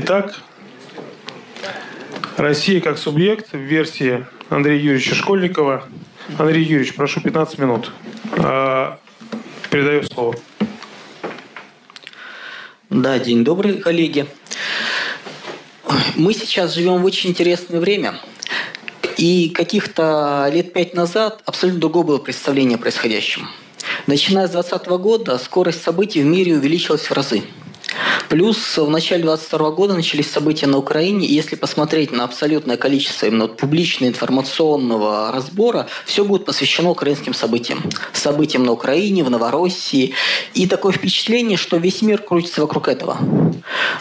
Итак, Россия как субъект в версии Андрея Юрьевича Школьникова. Андрей Юрьевич, прошу 15 минут. А, передаю слово. Да, день добрый, коллеги. Мы сейчас живем в очень интересное время. И каких-то лет пять назад абсолютно другое было представление о происходящем. Начиная с 2020 года скорость событий в мире увеличилась в разы. Плюс в начале 2022 года начались события на Украине, и если посмотреть на абсолютное количество именно публичного информационного разбора, все будет посвящено украинским событиям. Событиям на Украине, в Новороссии. И такое впечатление, что весь мир крутится вокруг этого.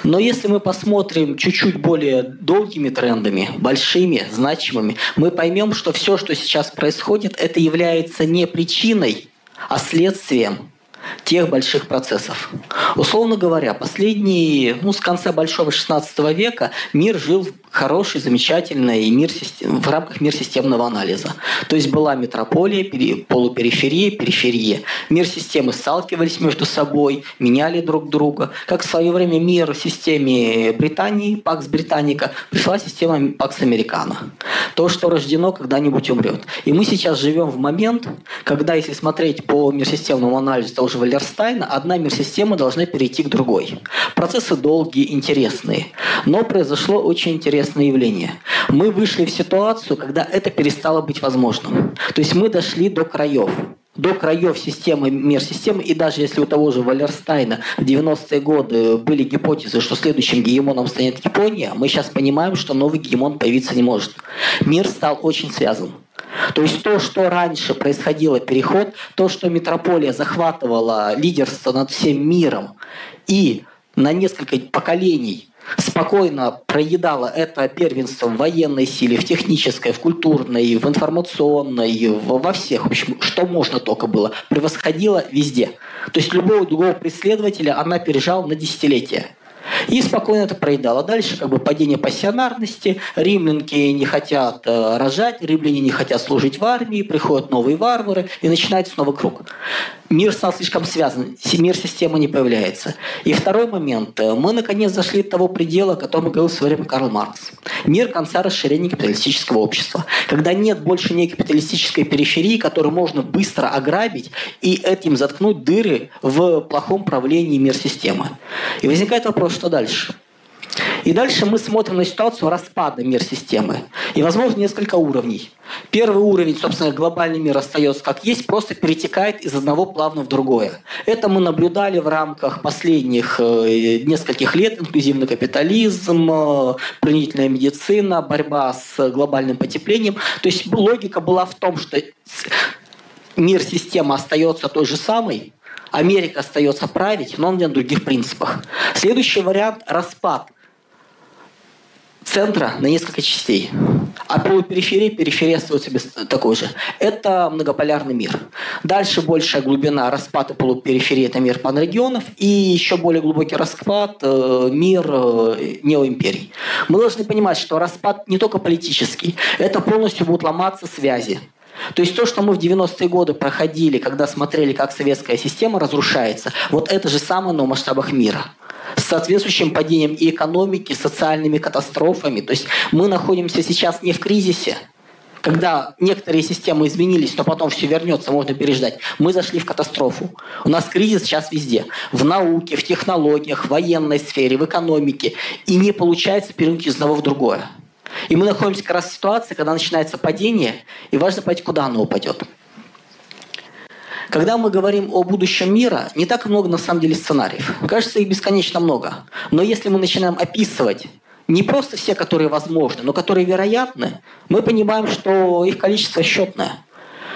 Но если мы посмотрим чуть-чуть более долгими трендами, большими, значимыми, мы поймем, что все, что сейчас происходит, это является не причиной, а следствием тех больших процессов. Условно говоря, последние, ну, с конца Большого XVI века мир жил хороший, замечательный мир в рамках мир системного анализа. То есть была метрополия, полупериферия, периферия. Мир системы сталкивались между собой, меняли друг друга. Как в свое время мир в системе Британии, Пакс Британика, пришла система Пакс Американо. То, что рождено, когда-нибудь умрет. И мы сейчас живем в момент, когда, если смотреть по мир-системному анализу того же Валерстайна, одна мир-система должна перейти к другой. Процессы долгие, интересные. Но произошло очень интересное явление. Мы вышли в ситуацию, когда это перестало быть возможным. То есть мы дошли до краев до краев системы, мир системы, и даже если у того же Валерстайна в 90-е годы были гипотезы, что следующим гегемоном станет Япония, мы сейчас понимаем, что новый гегемон появиться не может. Мир стал очень связан. То есть то, что раньше происходило переход, то, что метрополия захватывала лидерство над всем миром и на несколько поколений спокойно проедала это первенство в военной силе, в технической, в культурной, в информационной, во всех, в общем, что можно только было, превосходила везде. То есть любого другого преследователя она пережала на десятилетия. И спокойно это проедала. Дальше как бы падение пассионарности, римлянки не хотят э, рожать, римляне не хотят служить в армии, приходят новые варвары, и начинается снова круг мир стал слишком связан, мир системы не появляется. И второй момент. Мы, наконец, зашли до того предела, о котором говорил в свое время Карл Маркс. Мир конца расширения капиталистического общества. Когда нет больше некой капиталистической периферии, которую можно быстро ограбить и этим заткнуть дыры в плохом правлении мир системы. И возникает вопрос, что дальше? И дальше мы смотрим на ситуацию распада мир-системы. И, возможно, несколько уровней. Первый уровень, собственно, глобальный мир остается как есть, просто перетекает из одного плавно в другое. Это мы наблюдали в рамках последних э, нескольких лет. Инклюзивный капитализм, э, принудительная медицина, борьба с глобальным потеплением. То есть логика была в том, что мир-система остается той же самой, Америка остается править, но на других принципах. Следующий вариант – распад центра на несколько частей. А полупериферия, периферия остается без такой же. Это многополярный мир. Дальше большая глубина распада полупериферии – это мир панрегионов. И еще более глубокий распад э, – мир э, неоимперий. Мы должны понимать, что распад не только политический. Это полностью будут ломаться связи. То есть то, что мы в 90-е годы проходили, когда смотрели, как советская система разрушается, вот это же самое, но в масштабах мира с соответствующим падением и экономики, социальными катастрофами. То есть мы находимся сейчас не в кризисе, когда некоторые системы изменились, но потом все вернется, можно переждать. Мы зашли в катастрофу. У нас кризис сейчас везде. В науке, в технологиях, в военной сфере, в экономике. И не получается перейти из одного в другое. И мы находимся как раз в ситуации, когда начинается падение, и важно понять, куда оно упадет. Когда мы говорим о будущем мира, не так много на самом деле сценариев. Кажется, их бесконечно много. Но если мы начинаем описывать не просто все, которые возможны, но которые вероятны, мы понимаем, что их количество счетное.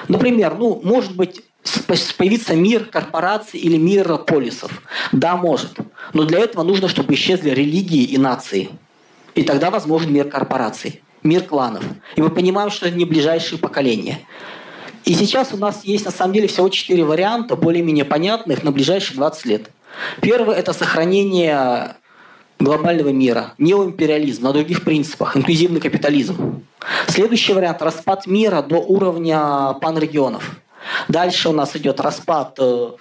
Например, ну, может быть, появиться мир корпораций или мир полисов. Да, может. Но для этого нужно, чтобы исчезли религии и нации. И тогда возможен мир корпораций, мир кланов. И мы понимаем, что это не ближайшие поколения. И сейчас у нас есть на самом деле всего четыре варианта, более-менее понятных на ближайшие 20 лет. Первый – это сохранение глобального мира, неоимпериализм на других принципах, инклюзивный капитализм. Следующий вариант – распад мира до уровня панрегионов. Дальше у нас идет распад э,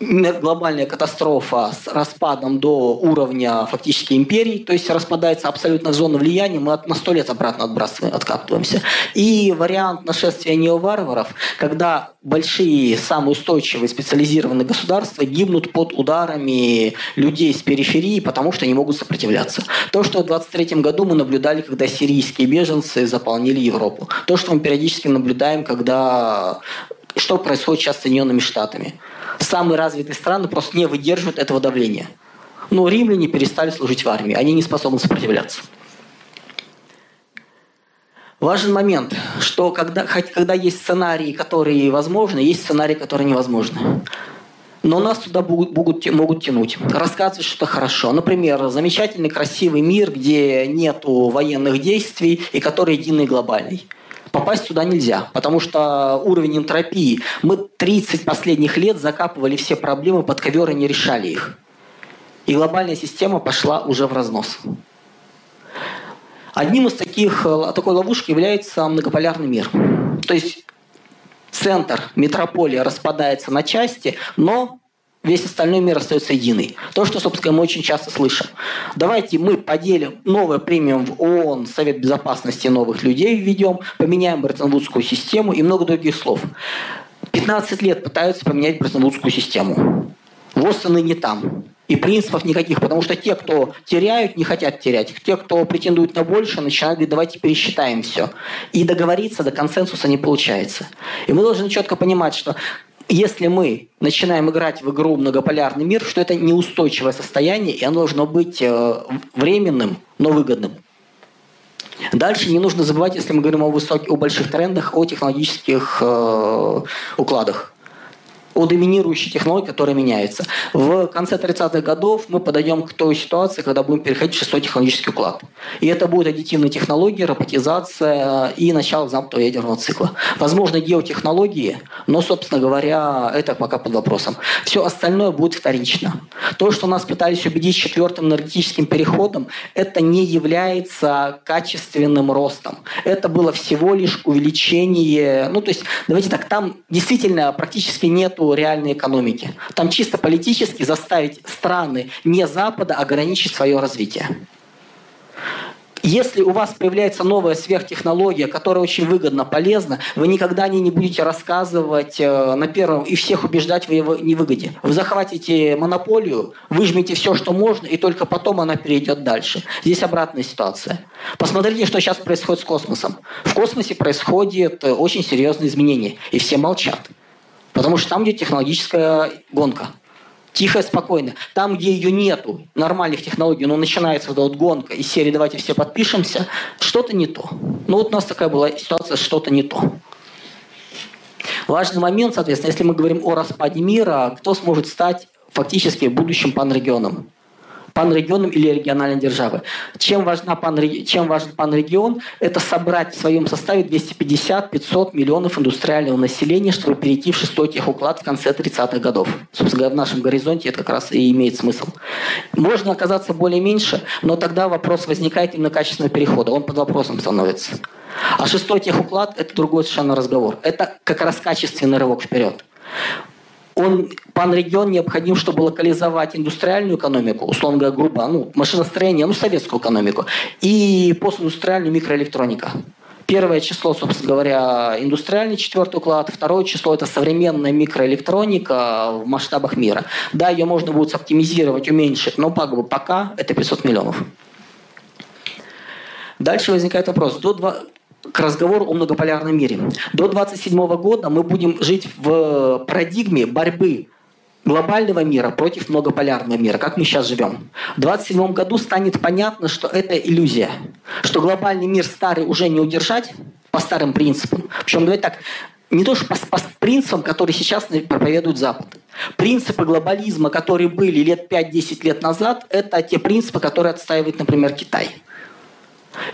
глобальная катастрофа с распадом до уровня фактически империи, то есть распадается абсолютно зона влияния, мы на сто лет обратно отбрасываем, откапываемся. И вариант нашествия неоварваров, когда большие, самые устойчивые специализированные государства гибнут под ударами людей с периферии, потому что не могут сопротивляться. То, что в 23 году мы наблюдали, когда сирийские беженцы заполнили Европу. То, что мы периодически наблюдаем, когда что происходит сейчас с Соединенными Штатами самые развитые страны просто не выдерживают этого давления. Но римляне перестали служить в армии, они не способны сопротивляться. Важен момент, что когда, когда есть сценарии, которые возможны, есть сценарии, которые невозможны. Но нас туда будут, будут, могут тянуть. Рассказывать что-то хорошо. Например, замечательный, красивый мир, где нет военных действий и который единый глобальный попасть туда нельзя, потому что уровень энтропии. Мы 30 последних лет закапывали все проблемы под ковер и не решали их. И глобальная система пошла уже в разнос. Одним из таких, э, такой ловушек является многополярный мир. То есть центр, метрополия распадается на части, но весь остальной мир остается единый. То, что, собственно, мы очень часто слышим. Давайте мы поделим новое премиум в ООН, Совет Безопасности новых людей введем, поменяем Бреттон-Вудскую систему и много других слов. 15 лет пытаются поменять Бреттон-Вудскую систему. ВОЗ не там. И принципов никаких, потому что те, кто теряют, не хотят терять. Те, кто претендуют на больше, начинают говорить, давайте пересчитаем все. И договориться до консенсуса не получается. И мы должны четко понимать, что если мы начинаем играть в игру многополярный мир, что это неустойчивое состояние, и оно должно быть э, временным, но выгодным. Дальше не нужно забывать, если мы говорим о, высоких, о больших трендах, о технологических э, укладах о доминирующей технологии, которая меняется. В конце 30-х годов мы подойдем к той ситуации, когда будем переходить в шестой технологический уклад. И это будет аддитивные технологии, роботизация и начало замкнутого ядерного цикла. Возможно, геотехнологии, но, собственно говоря, это пока под вопросом. Все остальное будет вторично. То, что нас пытались убедить четвертым энергетическим переходом, это не является качественным ростом. Это было всего лишь увеличение, ну то есть, давайте так, там действительно практически нету реальной экономики. Там чисто политически заставить страны не Запада ограничить свое развитие. Если у вас появляется новая сверхтехнология, которая очень выгодна, полезна, вы никогда о ней не будете рассказывать э, на первом и всех убеждать в его невыгоде. Вы захватите монополию, выжмете все, что можно, и только потом она перейдет дальше. Здесь обратная ситуация. Посмотрите, что сейчас происходит с космосом. В космосе происходит э, очень серьезные изменения, и все молчат. Потому что там, где технологическая гонка. Тихо, спокойно. Там, где ее нету, нормальных технологий, но начинается вот, вот гонка из серии «давайте все подпишемся», что-то не то. Ну вот у нас такая была ситуация, что-то не то. Важный момент, соответственно, если мы говорим о распаде мира, кто сможет стать фактически будущим панрегионом? Панрегионом или региональной державы. Чем, важна панреги... Чем важен панрегион? Это собрать в своем составе 250-500 миллионов индустриального населения, чтобы перейти в шестой техуклад в конце 30-х годов. Собственно говоря, в нашем горизонте это как раз и имеет смысл. Можно оказаться более меньше, но тогда вопрос возникает именно качественного перехода. Он под вопросом становится. А шестой техуклад – это другой совершенно разговор. Это как раз качественный рывок вперед он, пан-регион необходим, чтобы локализовать индустриальную экономику, условно говоря, грубо, ну, машиностроение, ну, советскую экономику, и постиндустриальную микроэлектроника. Первое число, собственно говоря, индустриальный четвертый уклад. Второе число – это современная микроэлектроника в масштабах мира. Да, ее можно будет оптимизировать, уменьшить, но пока это 500 миллионов. Дальше возникает вопрос. До 2 к разговору о многополярном мире. До 27 года мы будем жить в парадигме борьбы глобального мира против многополярного мира, как мы сейчас живем. В 27 году станет понятно, что это иллюзия, что глобальный мир старый уже не удержать по старым принципам. Причем, давайте так, не то, что по, по принципам, которые сейчас проповедует Запад. Принципы глобализма, которые были лет 5-10 лет назад, это те принципы, которые отстаивает, например, Китай.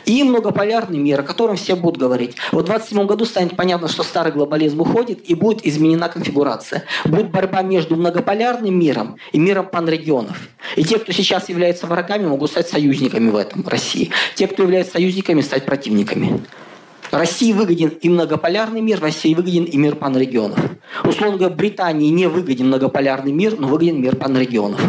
И многополярный мир, о котором все будут говорить. Вот в 2027 году станет понятно, что старый глобализм уходит и будет изменена конфигурация. Будет борьба между многополярным миром и миром панрегионов. И те, кто сейчас являются врагами, могут стать союзниками в этом России. Те, кто являются союзниками, стать противниками. России выгоден и многополярный мир, России выгоден и мир панрегионов. Условно говоря, Британии не выгоден многополярный мир, но выгоден мир панрегионов.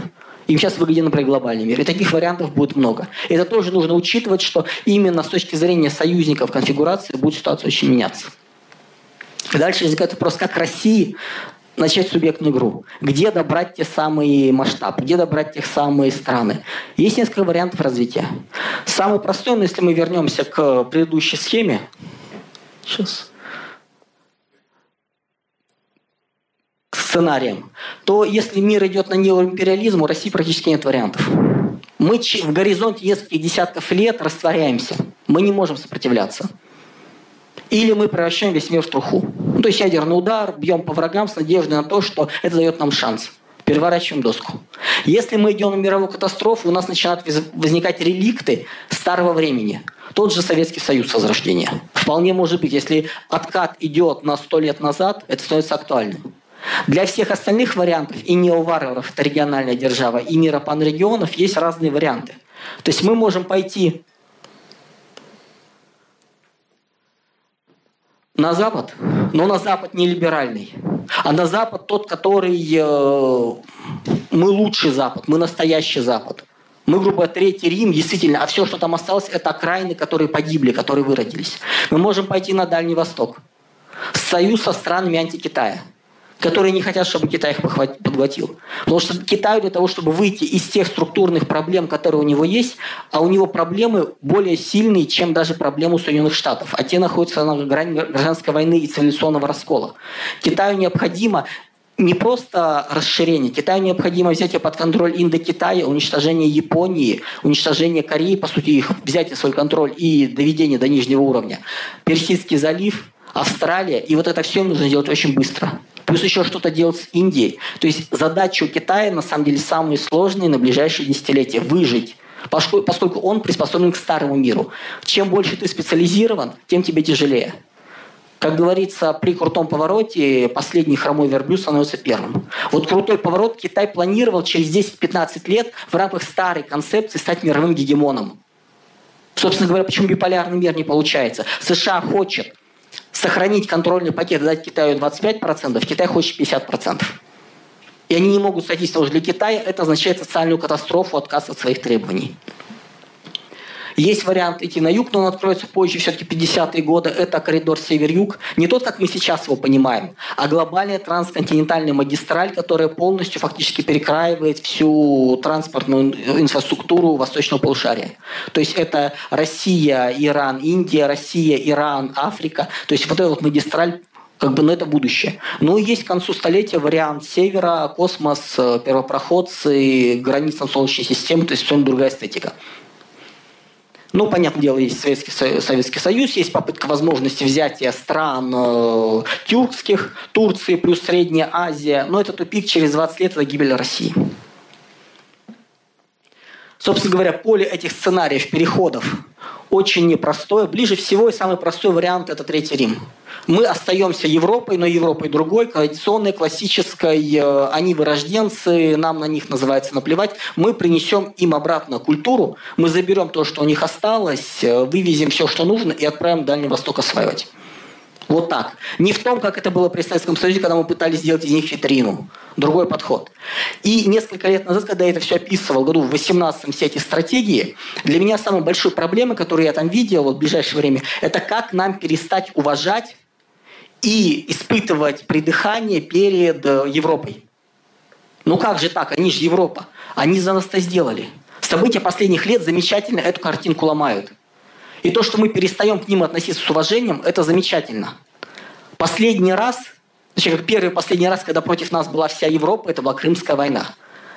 Им сейчас выгоден, например, глобальный мир. И таких вариантов будет много. Это тоже нужно учитывать, что именно с точки зрения союзников конфигурации будет ситуация очень меняться. Дальше возникает вопрос, как России начать субъектную игру. Где добрать те самые масштабы, где добрать тех самые страны. Есть несколько вариантов развития. Самый простой, но если мы вернемся к предыдущей схеме, сейчас, к сценариям, то если мир идет на неоимпериализм, у России практически нет вариантов. Мы в горизонте нескольких десятков лет растворяемся. Мы не можем сопротивляться. Или мы превращаем весь мир в труху. Ну, то есть ядерный удар, бьем по врагам с надеждой на то, что это дает нам шанс. Переворачиваем доску. Если мы идем на мировую катастрофу, у нас начинают возникать реликты старого времени. Тот же Советский Союз возрождения. Вполне может быть, если откат идет на сто лет назад, это становится актуальным. Для всех остальных вариантов, и неоварваров, это региональная держава, и мира панрегионов, есть разные варианты. То есть мы можем пойти на Запад, но на Запад не либеральный, а на Запад тот, который э, мы лучший Запад, мы настоящий Запад. Мы, грубо говоря, Третий Рим, действительно, а все, что там осталось, это окраины, которые погибли, которые выродились. Мы можем пойти на Дальний Восток. Союз со странами антикитая – которые не хотят, чтобы Китай их подхватил. Потому что Китаю для того, чтобы выйти из тех структурных проблем, которые у него есть, а у него проблемы более сильные, чем даже проблемы Соединенных Штатов. А те находятся на грани гражданской войны и цивилизационного раскола. Китаю необходимо не просто расширение. Китаю необходимо взять под контроль Индокитая, уничтожение Японии, уничтожение Кореи, по сути, их взять под свой контроль и доведение до нижнего уровня. Персидский залив, Австралия. И вот это все нужно делать очень быстро плюс еще что-то делать с Индией. То есть задача у Китая на самом деле самые сложные на ближайшие десятилетия – выжить поскольку он приспособлен к старому миру. Чем больше ты специализирован, тем тебе тяжелее. Как говорится, при крутом повороте последний хромой верблюд становится первым. Вот крутой поворот Китай планировал через 10-15 лет в рамках старой концепции стать мировым гегемоном. Собственно говоря, почему биполярный мир не получается? США хочет – сохранить контрольный пакет и дать Китаю 25%, Китай хочет 50%. И они не могут сойтись, потому что для Китая это означает социальную катастрофу, отказ от своих требований. Есть вариант идти на юг, но он откроется позже, все-таки 50-е годы. Это коридор север-юг. Не тот, как мы сейчас его понимаем, а глобальная трансконтинентальная магистраль, которая полностью фактически перекраивает всю транспортную инфраструктуру восточного полушария. То есть это Россия, Иран, Индия, Россия, Иран, Африка. То есть вот эта вот магистраль как бы, ну, это будущее. Ну, есть к концу столетия вариант севера, космос, э, первопроходцы, граница Солнечной системы, то есть совершенно другая эстетика. Ну, понятное дело, есть Советский, Советский Союз, есть попытка возможности взятия стран э, тюркских, Турции плюс Средняя Азия. Но это тупик через 20 лет, это гибель России. Собственно говоря, поле этих сценариев, переходов очень непростое. Ближе всего и самый простой вариант – это Третий Рим. Мы остаемся Европой, но Европой другой, традиционной, классической. Э, они вырожденцы, нам на них называется наплевать. Мы принесем им обратно культуру, мы заберем то, что у них осталось, э, вывезем все, что нужно и отправим в Дальний Восток осваивать. Вот так. Не в том, как это было при Советском Союзе, когда мы пытались сделать из них витрину. Другой подход. И несколько лет назад, когда я это все описывал, году в 18-м все эти стратегии, для меня самой большой проблемой, которую я там видел вот, в ближайшее время, это как нам перестать уважать и испытывать придыхание перед э, Европой. Ну как же так? Они же Европа. Они за нас это сделали. События последних лет замечательно эту картинку ломают. И то, что мы перестаем к ним относиться с уважением, это замечательно. Последний раз, значит, как первый последний раз, когда против нас была вся Европа, это была Крымская война.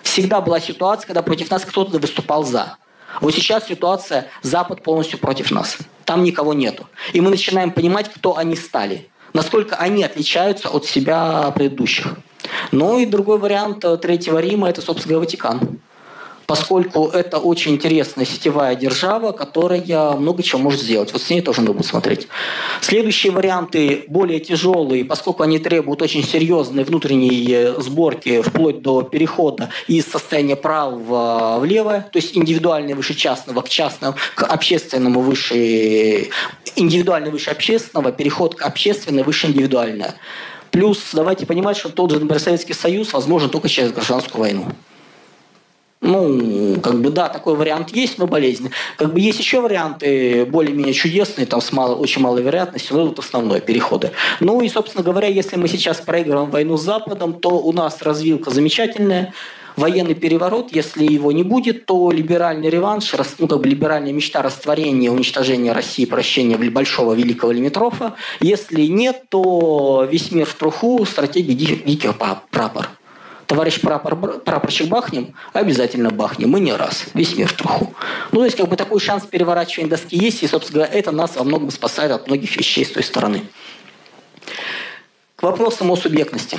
Всегда была ситуация, когда против нас кто-то выступал за. Вот сейчас ситуация Запад полностью против нас. Там никого нету. И мы начинаем понимать, кто они стали. Насколько они отличаются от себя предыдущих. Ну и другой вариант Третьего Рима – это, собственно говоря, Ватикан. Поскольку это очень интересная сетевая держава, которая много чего может сделать. Вот с ней тоже надо будет смотреть. Следующие варианты более тяжелые, поскольку они требуют очень серьезной внутренней сборки, вплоть до перехода из состояния правого в левое, то есть индивидуальный выше частного к частному, к общественному выше индивидуальный выше общественного, переход к общественной выше индивидуальное. Плюс давайте понимать, что тот же, например, Советский Союз возможен только через гражданскую войну. Ну, как бы да, такой вариант есть, но болезнь. Как бы есть еще варианты более-менее чудесные, там с мало, очень малой вероятностью, но это основное переходы. Ну и, собственно говоря, если мы сейчас проигрываем войну с Западом, то у нас развилка замечательная военный переворот, если его не будет, то либеральный реванш, ну, как бы либеральная мечта растворения, уничтожения России, прощения большого великого Лимитрофа. Если нет, то весь мир в труху, стратегия диких прапор. Товарищ прапор, прапорщик бахнем, обязательно бахнем, мы не раз, весь мир в труху. Ну, то есть, как бы такой шанс переворачивания доски есть, и, собственно говоря, это нас во многом спасает от многих вещей с той стороны. К вопросам о субъектности.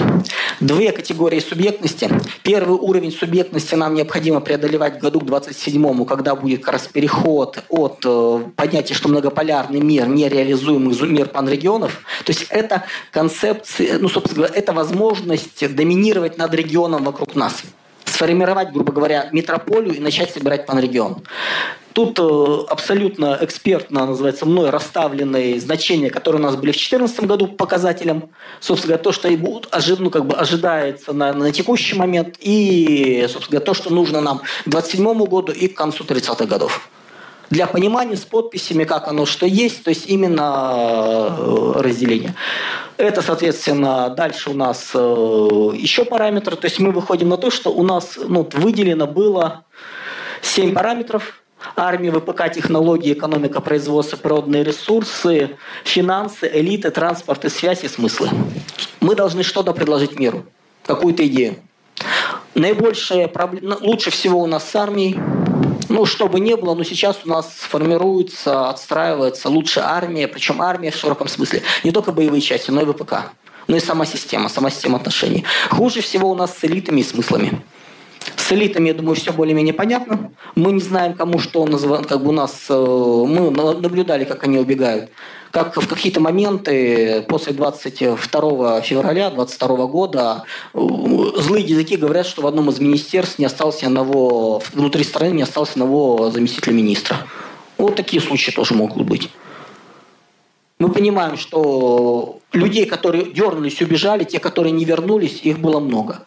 Две категории субъектности. Первый уровень субъектности нам необходимо преодолевать к году к 27 когда будет как раз переход от э, понятия, что многополярный мир, нереализуемый мир панрегионов. То есть это концепция, ну, собственно говоря, это возможность доминировать над регионом вокруг нас сформировать, грубо говоря, метрополию и начать собирать панрегион. Тут э, абсолютно экспертно, называется, мной расставленные значения, которые у нас были в 2014 году показателем. Собственно говоря, то, что и будут, ну, как бы ожидается на, на текущий момент, и, собственно говоря, то, что нужно нам к 2027 году и к концу 30-х годов. Для понимания с подписями, как оно что есть, то есть именно э, разделение. Это, соответственно, дальше у нас э, еще параметры. То есть мы выходим на то, что у нас ну, выделено было 7 параметров, армия, ВПК, технологии, экономика, производство, природные ресурсы, финансы, элиты, транспорт и связь и смыслы. Мы должны что-то предложить миру, какую-то идею. Наибольшая проблема, ну, лучше всего у нас с армией. Ну, что бы ни было, но сейчас у нас формируется, отстраивается лучшая армия, причем армия в широком смысле. Не только боевые части, но и ВПК. Ну и сама система, сама система отношений. Хуже всего у нас с элитами и смыслами. С элитами, я думаю, все более-менее понятно. Мы не знаем, кому что называют, как бы у нас, э, мы наблюдали, как они убегают. Как в какие-то моменты после 22 февраля 22 года э, злые языки говорят, что в одном из министерств не осталось ни одного, внутри страны не осталось ни одного заместителя министра. Вот такие случаи тоже могут быть мы понимаем, что людей, которые дернулись, убежали, те, которые не вернулись, их было много.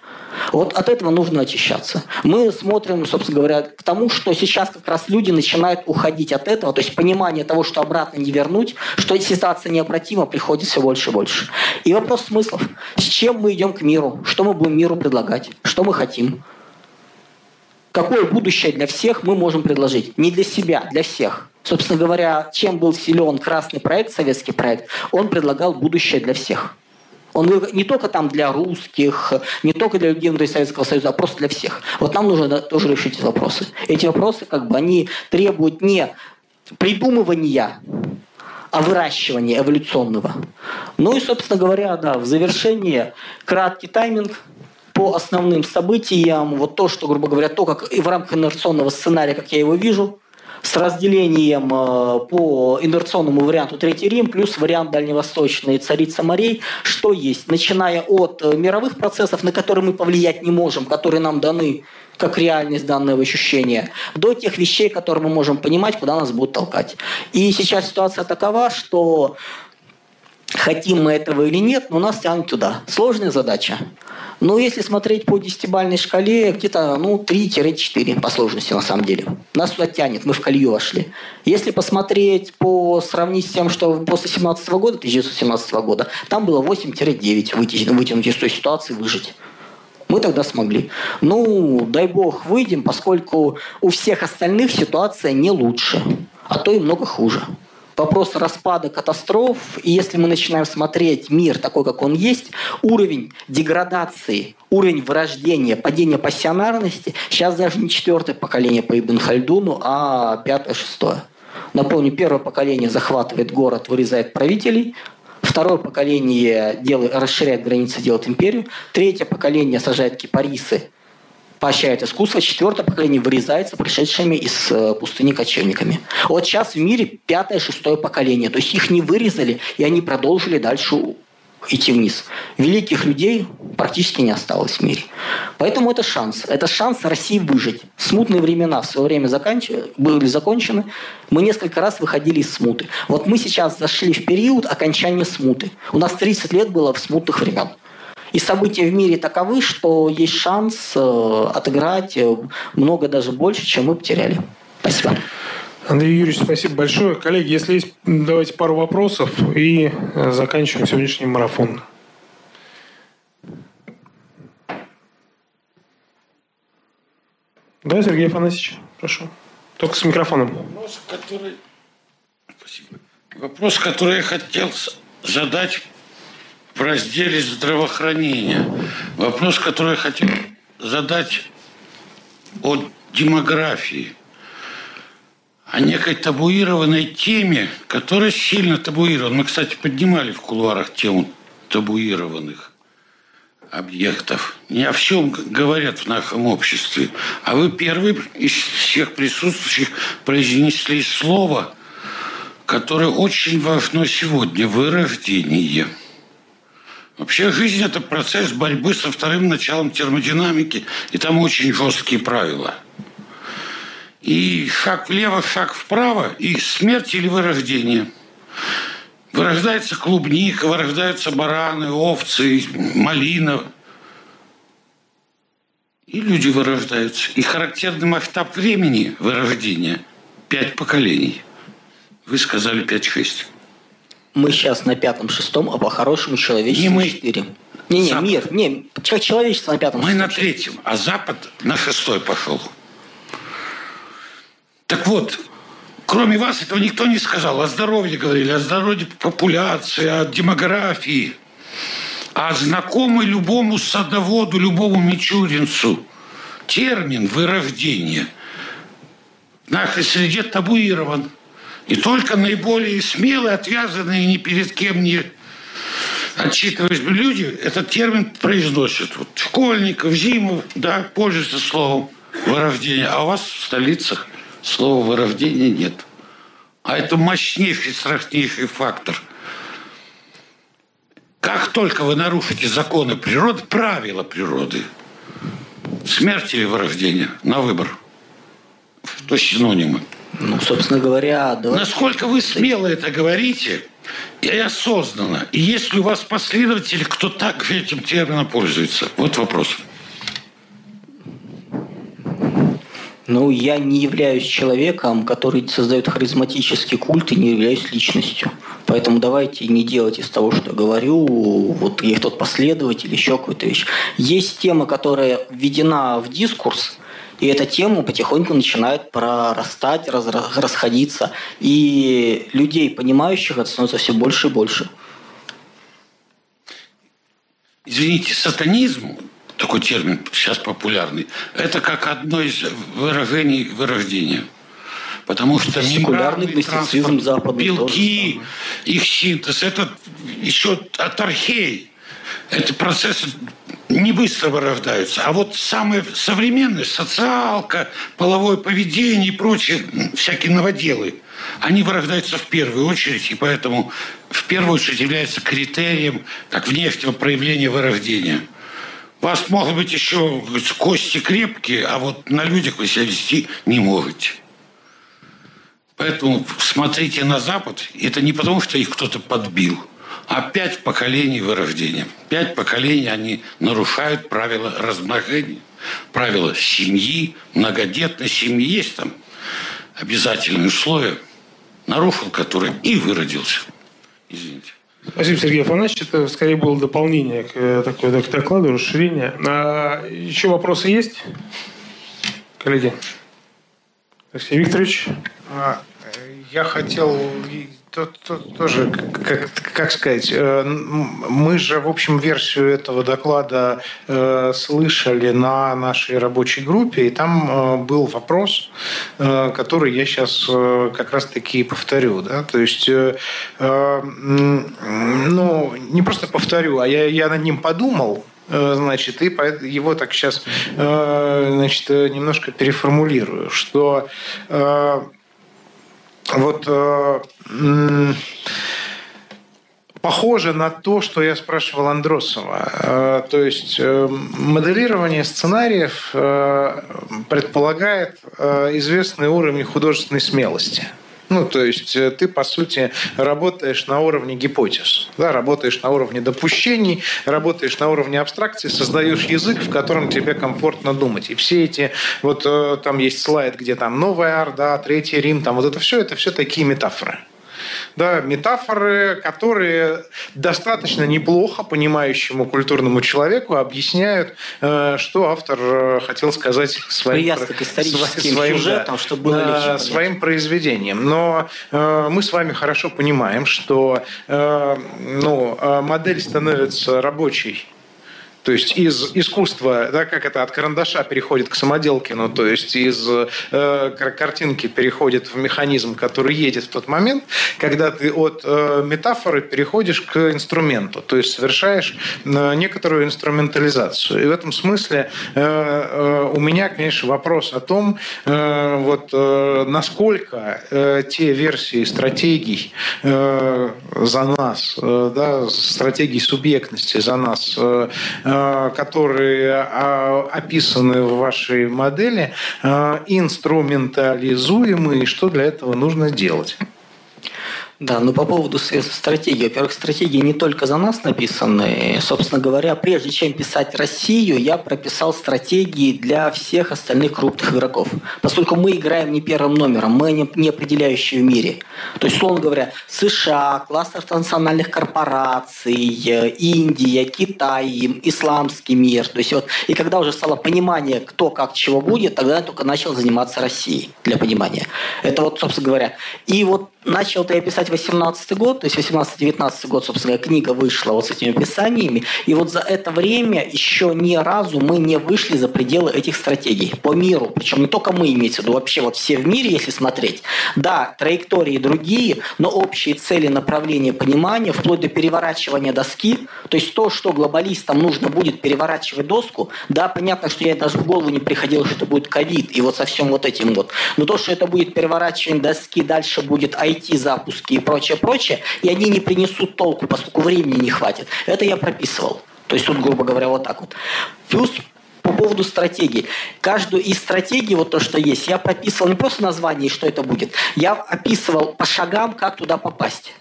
Вот от этого нужно очищаться. Мы смотрим, собственно говоря, к тому, что сейчас как раз люди начинают уходить от этого, то есть понимание того, что обратно не вернуть, что ситуация необратима, приходит все больше и больше. И вопрос смыслов. С чем мы идем к миру? Что мы будем миру предлагать? Что мы хотим? Какое будущее для всех мы можем предложить? Не для себя, для всех. Собственно говоря, чем был силен красный проект, советский проект, он предлагал будущее для всех. Он не только там для русских, не только для людей внутри Советского Союза, а просто для всех. Вот нам нужно тоже решить эти вопросы. Эти вопросы, как бы, они требуют не придумывания, а выращивания эволюционного. Ну и, собственно говоря, да, в завершение краткий тайминг по основным событиям. Вот то, что, грубо говоря, то, как в рамках инерционного сценария, как я его вижу, с разделением э, по инерционному варианту Третий Рим плюс вариант дальневосточный Царица морей, что есть, начиная от э, мировых процессов, на которые мы повлиять не можем, которые нам даны как реальность данного ощущения, до тех вещей, которые мы можем понимать, куда нас будут толкать. И сейчас ситуация такова, что хотим мы этого или нет, но нас тянут туда. Сложная задача. Но если смотреть по десятибальной шкале, где-то ну, 3-4 по сложности на самом деле. Нас туда тянет, мы в колью вошли. Если посмотреть, по сравнить с тем, что после 17 года, 1917 года, там было 8-9 вытянуть, вытянуть из той ситуации, выжить. Мы тогда смогли. Ну, дай бог, выйдем, поскольку у всех остальных ситуация не лучше, а то и много хуже вопрос распада катастроф, и если мы начинаем смотреть мир такой, как он есть, уровень деградации, уровень вырождения, падения пассионарности, сейчас даже не четвертое поколение по Ибн Хальдуну, а пятое, шестое. Напомню, первое поколение захватывает город, вырезает правителей, Второе поколение делает, расширяет границы, делает империю. Третье поколение сажает кипарисы, поощряет искусство, четвертое поколение вырезается пришедшими из э, пустыни кочевниками. Вот сейчас в мире пятое, шестое поколение. То есть их не вырезали, и они продолжили дальше идти вниз. Великих людей практически не осталось в мире. Поэтому это шанс. Это шанс России выжить. Смутные времена в свое время заканч... были закончены. Мы несколько раз выходили из смуты. Вот мы сейчас зашли в период окончания смуты. У нас 30 лет было в смутных времен. И события в мире таковы, что есть шанс э, отыграть э, много даже больше, чем мы потеряли. Спасибо. Андрей Юрьевич, спасибо большое. Коллеги, если есть, давайте пару вопросов и э, заканчиваем сегодняшний марафон. Да, Сергей Афанасьевич, прошу. Только с микрофоном. Вопрос, который... Спасибо. Вопрос, который я хотел задать в разделе здравоохранения. Вопрос, который я хотел задать о демографии – о некой табуированной теме, которая сильно табуирована. Мы, кстати, поднимали в кулуарах тему табуированных объектов. Не о всем говорят в нашем обществе. А вы первый из всех присутствующих произнесли слово, которое очень важно сегодня – вырождение. Вообще жизнь – это процесс борьбы со вторым началом термодинамики, и там очень жесткие правила – и шаг влево, шаг вправо, и смерть или вырождение. Вырождается клубника, вырождаются бараны, овцы, малина. И люди вырождаются. И характерный масштаб времени вырождения – пять поколений. Вы сказали пять-шесть. Мы сейчас на пятом-шестом, а по-хорошему человечество не мы. четыре. Не-не, мир, не, человечество на пятом. Мы на третьем, а Запад на шестой пошел. Так вот, кроме вас этого никто не сказал. О здоровье говорили, о здоровье популяции, о демографии. А знакомый любому садоводу, любому мичуринцу термин вырождение в нашей среде табуирован. И только наиболее смелые, отвязанные ни перед кем не отчитываясь люди, этот термин произносят. Вот школьников, зиму, да, пользуются словом вырождение. А у вас в столицах слова вырождения нет. А это мощнейший, страшнейший фактор. Как только вы нарушите законы природы, правила природы, смерть или вырождение, на выбор. Что синонимы. Ну, собственно говоря, да. Насколько вы смело это говорите, и осознанно. И есть ли у вас последователи, кто так же этим термином пользуется? Вот вопрос. Ну, я не являюсь человеком, который создает харизматический культ и не являюсь личностью. Поэтому давайте не делать из того, что я говорю, вот я тот последователь, еще какую-то вещь. Есть тема, которая введена в дискурс, и эта тема потихоньку начинает прорастать, раз, расходиться. И людей, понимающих, это становится все больше и больше. Извините, сатанизм такой термин сейчас популярный, это как одно из выражений вырождения. Потому что секулярный гностицизм западный белки, их синтез, это еще от архей. Это процессы не быстро вырождаются. А вот самые современные, социалка, половое поведение и прочие всякие новоделы, они вырождаются в первую очередь, и поэтому в первую очередь являются критерием как внешнего проявления вырождения – у вас, может быть, еще кости крепкие, а вот на людях вы себя вести не можете. Поэтому смотрите на Запад. Это не потому, что их кто-то подбил, а пять поколений вырождения. Пять поколений они нарушают правила размножения, правила семьи, многодетной семьи. Есть там обязательные условия, нарушил которые и выродился. Извините. Спасибо, Сергей Афанасьевич. Это скорее было дополнение к, э, такой, к докладу, расширение. А еще вопросы есть, коллеги? Алексей Викторович. Я хотел Тут, тут тоже, как, как сказать, э, мы же, в общем, версию этого доклада э, слышали на нашей рабочей группе, и там э, был вопрос, который я сейчас как раз-таки повторю. Да? То есть, ну, не просто повторю, а я, я над ним подумал, значит, и его так сейчас значит, немножко переформулирую, что вот похоже на то, что я спрашивал Андросова. То есть моделирование сценариев предполагает известный уровень художественной смелости – ну, то есть э, ты, по сути, работаешь на уровне гипотез, да, работаешь на уровне допущений, работаешь на уровне абстракции, создаешь язык, в котором тебе комфортно думать. И все эти, вот э, там есть слайд, где там Новая Орда, Третий Рим, там вот это все, это все такие метафоры да, метафоры, которые достаточно неплохо понимающему культурному человеку объясняют, э, что автор э, хотел сказать своим, своим, сюжетом, да, чтобы было своим произведением. Но э, мы с вами хорошо понимаем, что ну, модель становится рабочей то есть из искусства, да, как это от карандаша переходит к самоделке, ну, то есть из э, картинки переходит в механизм, который едет в тот момент, когда ты от э, метафоры переходишь к инструменту, то есть совершаешь э, некоторую инструментализацию. И в этом смысле э, э, у меня, конечно, вопрос о том, э, вот э, насколько э, те версии стратегий э, за нас, э, да, стратегии субъектности за нас э, которые а, описаны в вашей модели, э, инструментализуемы и что для этого нужно делать? Да, но по поводу стратегии. Во-первых, стратегии не только за нас написаны. Собственно говоря, прежде чем писать Россию, я прописал стратегии для всех остальных крупных игроков. Поскольку мы играем не первым номером, мы не, определяющие в мире. То есть, условно говоря, США, кластер национальных корпораций, Индия, Китай, исламский мир. То есть вот, и когда уже стало понимание, кто как чего будет, тогда я только начал заниматься Россией для понимания. Это вот, собственно говоря. И вот начал-то я писать 18 год, то есть 18-19 год, собственно, книга вышла вот с этими описаниями, и вот за это время еще ни разу мы не вышли за пределы этих стратегий по миру, причем не только мы, имеется в виду, вообще вот все в мире, если смотреть. Да, траектории другие, но общие цели, направления, понимания, вплоть до переворачивания доски, то есть то, что глобалистам нужно будет переворачивать доску, да, понятно, что я даже в голову не приходил, что это будет ковид и вот со всем вот этим вот, но то, что это будет переворачивание доски, дальше будет IT-запуски прочее, прочее, и они не принесут толку, поскольку времени не хватит. Это я прописывал. То есть тут, грубо говоря, вот так вот. Плюс по поводу стратегии. Каждую из стратегий, вот то, что есть, я прописывал не просто название, что это будет, я описывал по шагам, как туда попасть.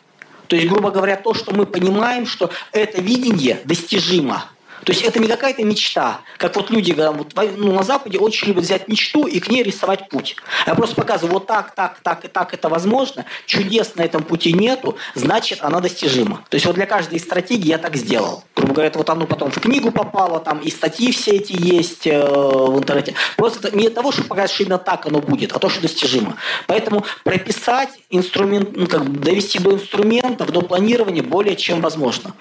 То есть, грубо говоря, то, что мы понимаем, что это видение достижимо – то есть это не какая-то мечта, как вот люди вот, ну, на Западе очень любят взять мечту и к ней рисовать путь. Я просто показываю, вот так, так, так и так это возможно, чудес на этом пути нету, значит она достижима. То есть вот для каждой из стратегий я так сделал. Грубо говоря, вот оно потом в книгу попало, там и статьи все эти есть э, в интернете. Просто это не того, чтобы показать, что именно так оно будет, а то, что достижимо. Поэтому прописать инструмент, ну, как, довести до инструментов, до планирования более чем возможно.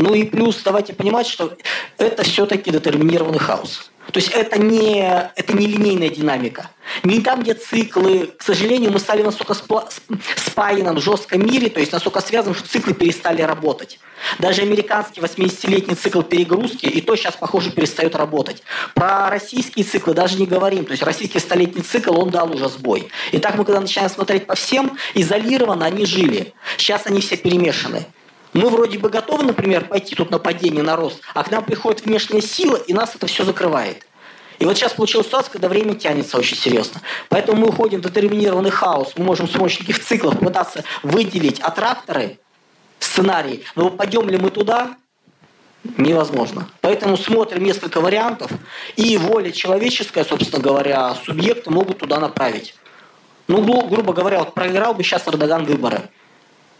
Ну и плюс давайте понимать, что это все-таки детерминированный хаос. То есть это не, это не линейная динамика. Не там, где циклы, к сожалению, мы стали настолько спаянным в жестком мире, то есть настолько связанным, что циклы перестали работать. Даже американский 80-летний цикл перегрузки, и то сейчас, похоже, перестает работать. Про российские циклы даже не говорим. То есть российский столетний цикл, он дал уже сбой. И так мы, когда начинаем смотреть по всем, изолированно они жили. Сейчас они все перемешаны. Мы вроде бы готовы, например, пойти тут на падение, на рост, а к нам приходит внешняя сила, и нас это все закрывает. И вот сейчас получилась ситуация, когда время тянется очень серьезно. Поэтому мы уходим в детерминированный хаос. Мы можем с помощью таких циклов пытаться выделить аттракторы, сценарий. Но пойдем ли мы туда, невозможно. Поэтому смотрим несколько вариантов, и воля человеческая, собственно говоря, субъекты могут туда направить. Ну, грубо говоря, вот проиграл бы сейчас Эрдоган выборы –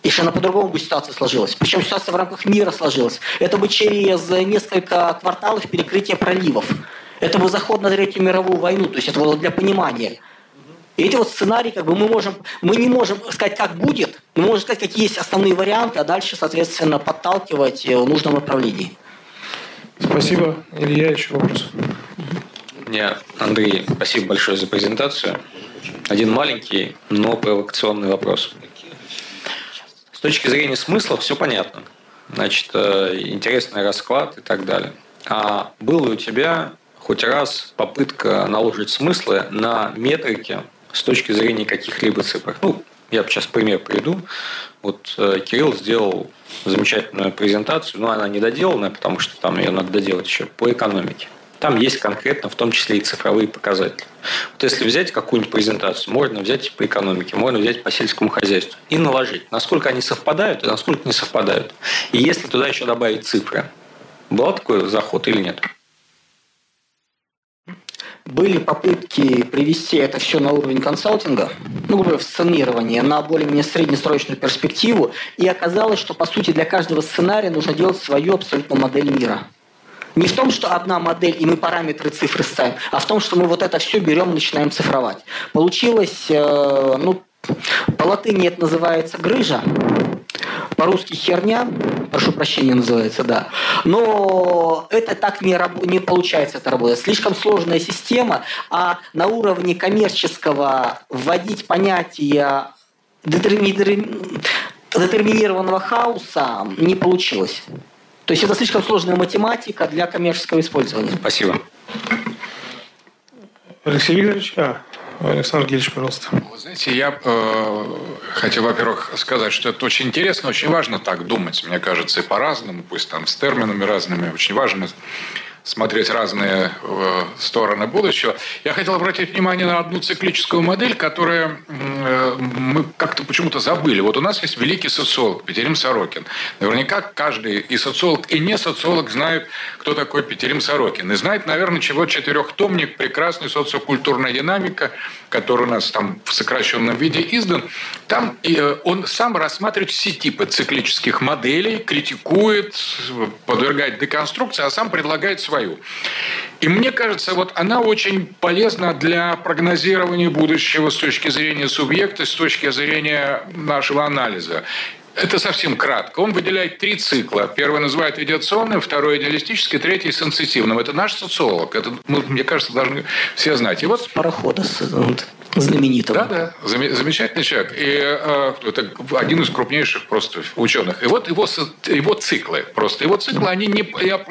если она по-другому бы ситуация сложилась. Причем ситуация в рамках мира сложилась. Это бы через несколько кварталов перекрытие проливов. Это бы заход на Третью мировую войну. То есть это было для понимания. И эти вот сценарии, как бы мы можем, мы не можем сказать, как будет, мы можем сказать, какие есть основные варианты, а дальше, соответственно, подталкивать в нужном направлении. Спасибо. Илья, еще вопрос. Мне, Андрей, спасибо большое за презентацию. Один маленький, но провокационный вопрос. С точки зрения смысла все понятно. Значит, э, интересный расклад и так далее. А был ли у тебя хоть раз попытка наложить смыслы на метрики с точки зрения каких-либо цифр? Ну, я сейчас пример приведу. Вот э, Кирилл сделал замечательную презентацию, но она не доделанная, потому что там ее надо доделать еще по экономике. Там есть конкретно, в том числе и цифровые показатели. Вот если взять какую-нибудь презентацию, можно взять по экономике, можно взять по сельскому хозяйству и наложить, насколько они совпадают и насколько не совпадают. И если туда еще добавить цифры, был такой заход или нет? Были попытки привести это все на уровень консалтинга, ну, грубо говоря, сценирование, на более-менее среднесрочную перспективу, и оказалось, что, по сути, для каждого сценария нужно делать свою абсолютно модель мира. Не в том, что одна модель, и мы параметры цифры ставим, а в том, что мы вот это все берем начинаем цифровать. Получилось, э, ну, по латыни это называется грыжа, по-русски херня, прошу прощения, называется, да. Но это так не, раб- не получается это работать. Слишком сложная система, а на уровне коммерческого вводить понятие детерминированного хаоса не получилось. То есть это слишком сложная математика для коммерческого использования. Спасибо. Алексей Викторович, а, Александр Гельевич, пожалуйста. Вы знаете, я э, хотел, во-первых, сказать, что это очень интересно, очень важно так думать, мне кажется, и по-разному, пусть там с терминами разными, очень важно смотреть разные э, стороны будущего. Я хотел обратить внимание на одну циклическую модель, которую э, мы как-то почему-то забыли. Вот у нас есть великий социолог Петерим Сорокин. Наверняка каждый и социолог, и не социолог знает, кто такой Петерим Сорокин. И знает, наверное, чего четырехтомник «Прекрасная социокультурная динамика», который у нас там в сокращенном виде издан. Там э, он сам рассматривает все типы циклических моделей, критикует, подвергает деконструкции, а сам предлагает свою. И мне кажется, вот она очень полезна для прогнозирования будущего с точки зрения субъекта, с точки зрения нашего анализа. Это совсем кратко. Он выделяет три цикла. Первый называет идеационным, второй идеалистический, третий сенситивным. Это наш социолог. Это, мы, мне кажется, должны все знать. И вот... Парохода знаменитого. Да, да, замечательный человек. И э, это один из крупнейших просто ученых. И вот его, его циклы, просто его циклы, они не,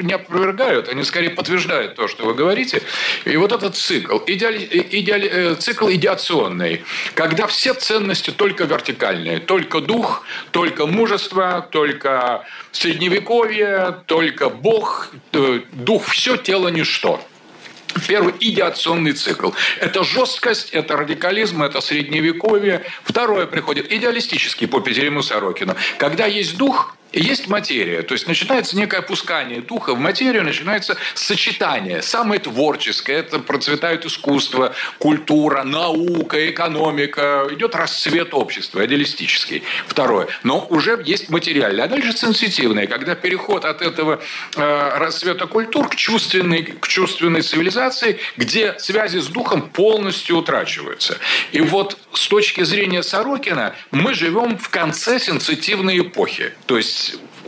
не опровергают, они скорее подтверждают то, что вы говорите. И вот этот цикл, идеали, идеали, э, цикл идеационный, когда все ценности только вертикальные, только дух, только мужество, только средневековье, только Бог, э, дух, все тело ничто. Первый – идеационный цикл. Это жесткость, это радикализм, это средневековье. Второе приходит – идеалистический по Петериму Сорокину. Когда есть дух, есть материя, то есть начинается некое опускание духа в материю, начинается сочетание, самое творческое, это процветает искусство, культура, наука, экономика, идет расцвет общества, идеалистический. Второе. Но уже есть материальное, а дальше сенситивное, когда переход от этого э, расцвета культур к чувственной, к чувственной цивилизации, где связи с духом полностью утрачиваются. И вот с точки зрения Сорокина мы живем в конце сенситивной эпохи, то есть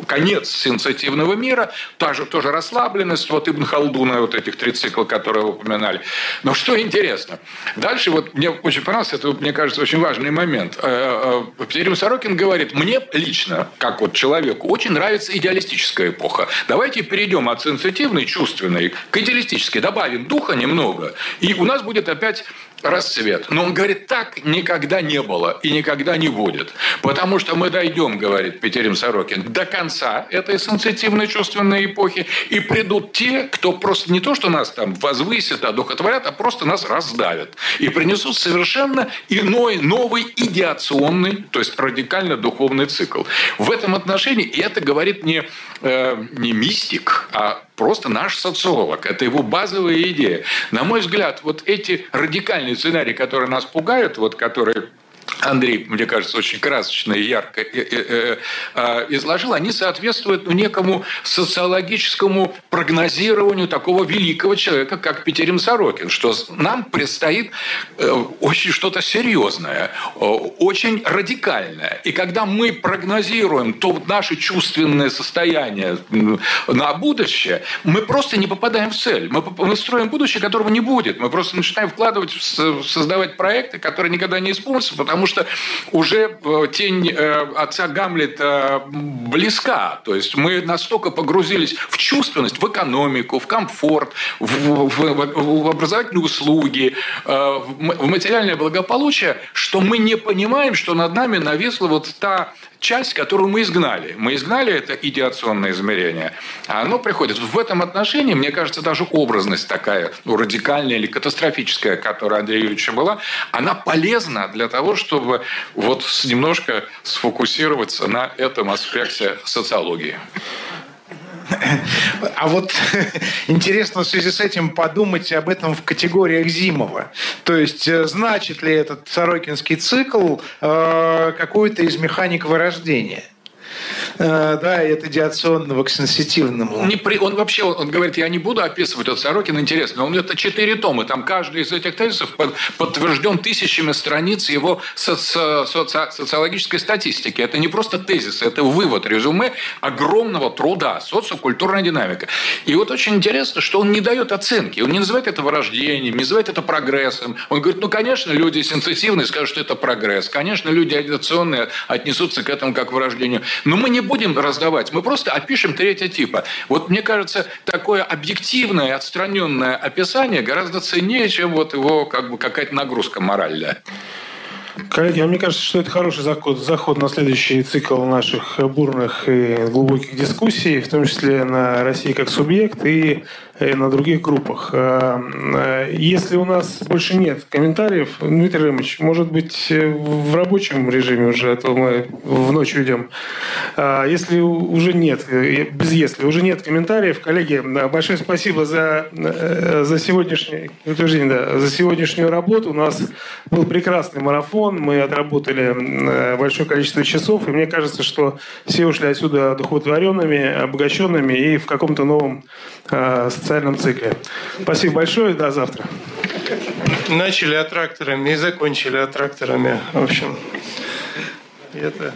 конец сенсативного мира, та же тоже расслабленность, вот Ибн Халдуна, вот этих три цикла, которые вы упоминали. Но что интересно, дальше вот мне очень понравился, это, мне кажется, очень важный момент. Э, э, Петерим Сорокин говорит, мне лично, как вот человеку, очень нравится идеалистическая эпоха. Давайте перейдем от сенсативной, чувственной к идеалистической, добавим духа немного, и у нас будет опять расцвет. Но он говорит, так никогда не было и никогда не будет. Потому что мы дойдем, говорит Петерим Сорокин, до конца этой сенситивной чувственной эпохи, и придут те, кто просто не то, что нас там возвысят, одухотворят, а просто нас раздавят. И принесут совершенно иной, новый идеационный, то есть радикально духовный цикл. В этом отношении, и это говорит не, э, не мистик, а просто наш социолог. Это его базовая идея. На мой взгляд, вот эти радикальные сценарии, которые нас пугают, вот которые Андрей, мне кажется, очень красочно и ярко э, э, э, изложил, они соответствуют некому социологическому прогнозированию такого великого человека, как Петерим Сорокин, что нам предстоит очень что-то серьезное, очень радикальное. И когда мы прогнозируем то наше чувственное состояние на будущее, мы просто не попадаем в цель. Мы строим будущее, которого не будет. Мы просто начинаем вкладывать, создавать проекты, которые никогда не исполнятся, потому что уже э, тень э, отца Гамлета близка. То есть мы настолько погрузились в чувственность, в экономику, в комфорт, в, в, в образовательные услуги, в материальное благополучие, что мы не понимаем, что над нами нависла вот та часть, которую мы изгнали. Мы изгнали это идеационное измерение. А оно приходит. В этом отношении, мне кажется, даже образность такая, ну, радикальная или катастрофическая, которая Андрея Юрьевича была, она полезна для того, чтобы вот немножко сфокусироваться на этом аспекте социологии. А вот интересно в связи с этим подумать об этом в категориях Зимова. То есть, э, значит ли этот Сорокинский цикл э, какой-то из механик вырождения? Э, да, идеационного к сенситивному. Не при, он вообще, он, говорит, я не буду описывать вот Сорокин, интересно, он это четыре тома, там каждый из этих тезисов под, подтвержден тысячами страниц его соци, соци, социологической статистики. Это не просто тезис, это вывод, резюме огромного труда, социокультурная динамика. И вот очень интересно, что он не дает оценки, он не называет это вырождением, не называет это прогрессом. Он говорит, ну, конечно, люди сенситивные скажут, что это прогресс, конечно, люди агитационные отнесутся к этому как к вырождению. Но мы не будем раздавать, мы просто опишем третье типа. Вот мне кажется, такое объективное, отстраненное описание гораздо ценнее, чем вот его как бы какая-то нагрузка моральная. Коллеги, а мне кажется, что это хороший заход, заход на следующий цикл наших бурных и глубоких дискуссий, в том числе на России как субъект и на других группах. А, а, если у нас больше нет комментариев, Дмитрий Ремович, может быть, в рабочем режиме уже, а то мы в ночь уйдем. Если уже нет, без если, уже нет комментариев, коллеги, большое спасибо за, э, за, сегодняшний, да, за сегодняшнюю работу. У нас был прекрасный марафон, мы отработали э, большое количество часов, и мне кажется, что все ушли отсюда одухотворенными, обогащенными и в каком-то новом социальном социальном цикле. Спасибо большое, до завтра. Начали аттракторами и закончили аттракторами. В общем, это